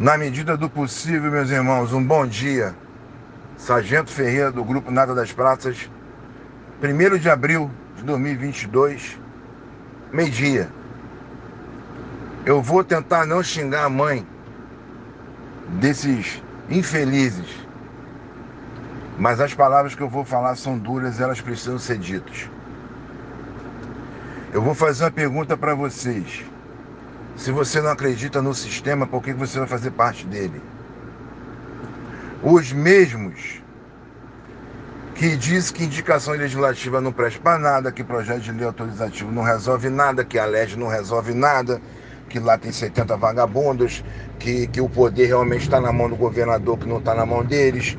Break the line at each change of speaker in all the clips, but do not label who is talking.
Na medida do possível, meus irmãos, um bom dia. Sargento Ferreira, do Grupo Nada das Praças, 1 de abril de 2022, meio-dia. Eu vou tentar não xingar a mãe desses infelizes, mas as palavras que eu vou falar são duras, elas precisam ser ditas. Eu vou fazer uma pergunta para vocês. Se você não acredita no sistema, por que você vai fazer parte dele? Os mesmos que diz que indicação legislativa não presta para nada, que projeto de lei autorizativo não resolve nada, que a LEG não resolve nada, que lá tem 70 vagabundos, que, que o poder realmente está na mão do governador, que não está na mão deles,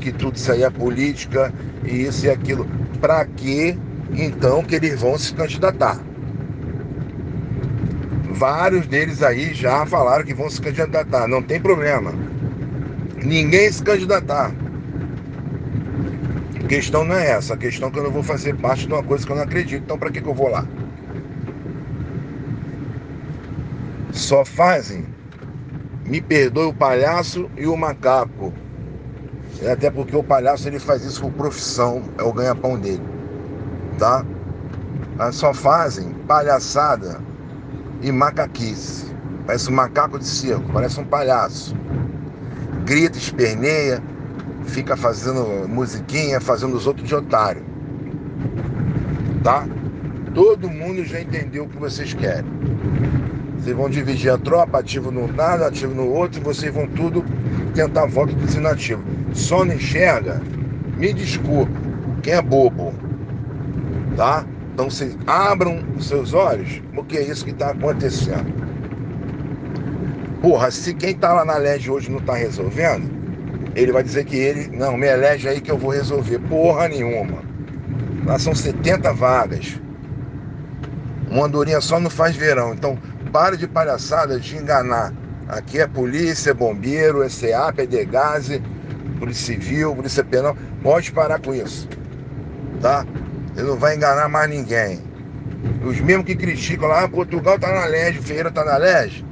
que tudo isso aí é política e isso e aquilo. Para que então que eles vão se candidatar? Vários deles aí já falaram que vão se candidatar, não tem problema. Ninguém se candidatar. A questão não é essa, a questão é que eu não vou fazer parte de uma coisa que eu não acredito, então para que, que eu vou lá? Só fazem, me perdoe o palhaço e o macaco. É até porque o palhaço ele faz isso por profissão, é o ganha-pão dele, tá? Só fazem palhaçada e macaquice. Parece um macaco de circo, parece um palhaço. Grita, esperneia, fica fazendo musiquinha, fazendo os outros de otário. Tá? Todo mundo já entendeu o que vocês querem. Vocês vão dividir a tropa, ativo no nada, ativo no outro, e vocês vão tudo tentar voto dos inativos. Só não enxerga, me desculpe, quem é bobo. Tá? Então vocês abram os seus olhos, porque é isso que está acontecendo. Porra, se quem está lá na LEG hoje não está resolvendo, ele vai dizer que ele, não, me elege aí que eu vou resolver. Porra nenhuma. Lá são 70 vagas. Uma andorinha só não faz verão. Então, pare de palhaçada de enganar. Aqui é polícia, é bombeiro, é CEAP, é DEGASE, Polícia Civil, Polícia Penal. Pode parar com isso. Tá? Ele não vai enganar mais ninguém. Os mesmos que criticam lá, ah, Portugal tá na LEG, Ferreira tá na LEG,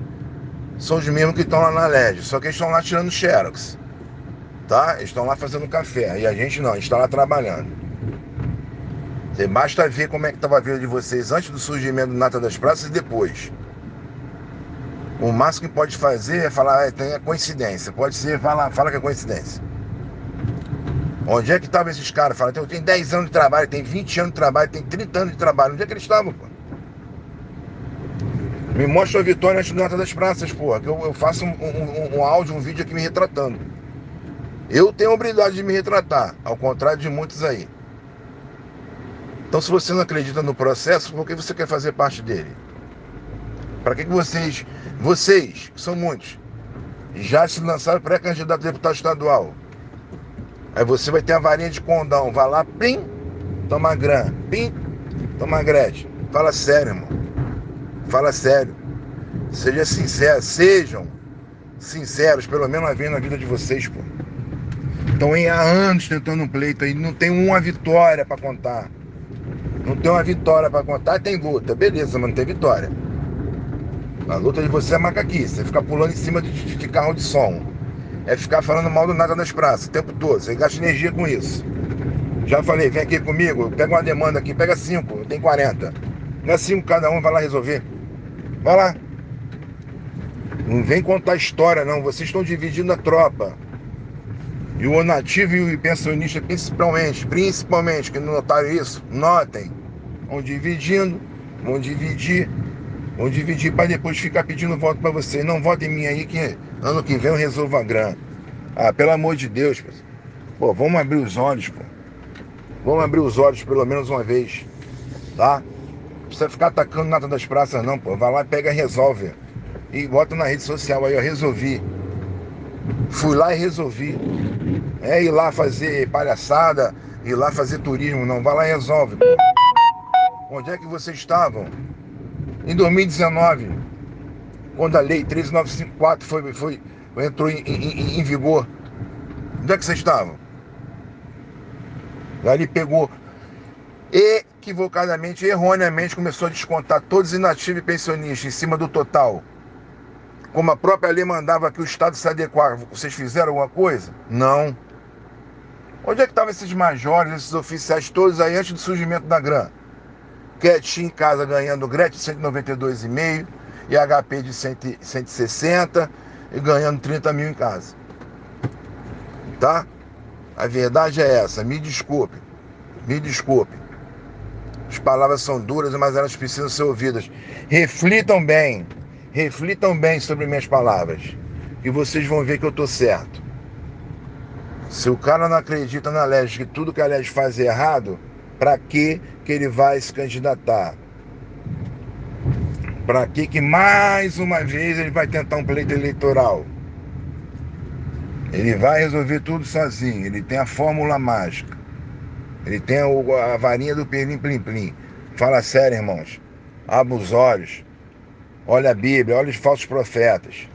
são os mesmos que estão lá na LEG, só que eles estão lá tirando xerox. Tá? Eles estão lá fazendo café. E a gente não, a gente está lá trabalhando. Você basta ver como é que estava a vida de vocês antes do surgimento do Nata das Praças e depois. O máximo que pode fazer é falar, é, tem a coincidência. Pode ser, fala, fala que é coincidência. Onde é que estavam esses caras? Fala, eu tenho 10 anos de trabalho, tem 20 anos de trabalho, tem 30 anos de trabalho. Onde é que eles estavam, pô? Me mostra a vitória antes do Nota das Praças, porra. Que eu, eu faço um, um, um, áudio, um vídeo aqui me retratando. Eu tenho a habilidade de me retratar, ao contrário de muitos aí. Então, se você não acredita no processo, por que você quer fazer parte dele? Para que, que vocês, vocês, que são muitos, já se lançaram pré-candidato a deputado estadual? Aí você vai ter a varinha de condão. Vai lá, pim, toma grã, pim, toma grete. Fala sério, irmão. Fala sério. Seja sincero, sejam sinceros, pelo menos uma vez na vida de vocês, pô. Estão há anos tentando um pleito aí, não tem uma vitória para contar. Não tem uma vitória para contar, tem luta, beleza, mas não tem vitória. A luta de você é macaquice, você fica pulando em cima de, de, de carro de som é ficar falando mal do nada nas praças o tempo todo. Você gasta energia com isso. Já falei, vem aqui comigo, pega uma demanda aqui, pega cinco, eu tenho 40. Não é cinco cada um, vai lá resolver. Vai lá. Não vem contar história, não. Vocês estão dividindo a tropa. E o nativo e o pensionista, principalmente, principalmente, que não notaram isso, notem. Vão dividindo, vão dividir, vão dividir para depois ficar pedindo voto para vocês. Não votem em mim aí que Ano que vem eu resolvo a grana. Ah, pelo amor de Deus, pô, vamos abrir os olhos, pô. Vamos abrir os olhos pelo menos uma vez, tá? Não precisa ficar atacando nada das praças, não, pô. Vai lá, pega e resolve. E bota na rede social aí, eu resolvi. Fui lá e resolvi. É ir lá fazer palhaçada, ir lá fazer turismo, não. Vai lá e resolve. Pô. Onde é que vocês estavam? Em 2019 quando a lei 13954 foi, foi, entrou em, em, em vigor. Onde é que vocês estavam? Aí ele pegou equivocadamente, erroneamente, começou a descontar todos os inativos e pensionistas em cima do total. como a própria lei mandava que o Estado se adequasse, vocês fizeram alguma coisa? Não. Onde é que estavam esses majores, esses oficiais todos aí antes do surgimento da GRAM? Quietinho em casa ganhando Gretchen 192,5 e HP de 160 e ganhando 30 mil em casa. Tá? A verdade é essa. Me desculpe. Me desculpe. As palavras são duras, mas elas precisam ser ouvidas. Reflitam bem. Reflitam bem sobre minhas palavras. E vocês vão ver que eu estou certo. Se o cara não acredita na LEG, que tudo que a LEG faz é errado, para que que ele vai se candidatar? Para que que mais uma vez ele vai tentar um pleito eleitoral? Ele vai resolver tudo sozinho, ele tem a fórmula mágica. Ele tem a varinha do perlim plim plim. Fala sério, irmãos. Abra os olhos. Olha a Bíblia, olha os falsos profetas.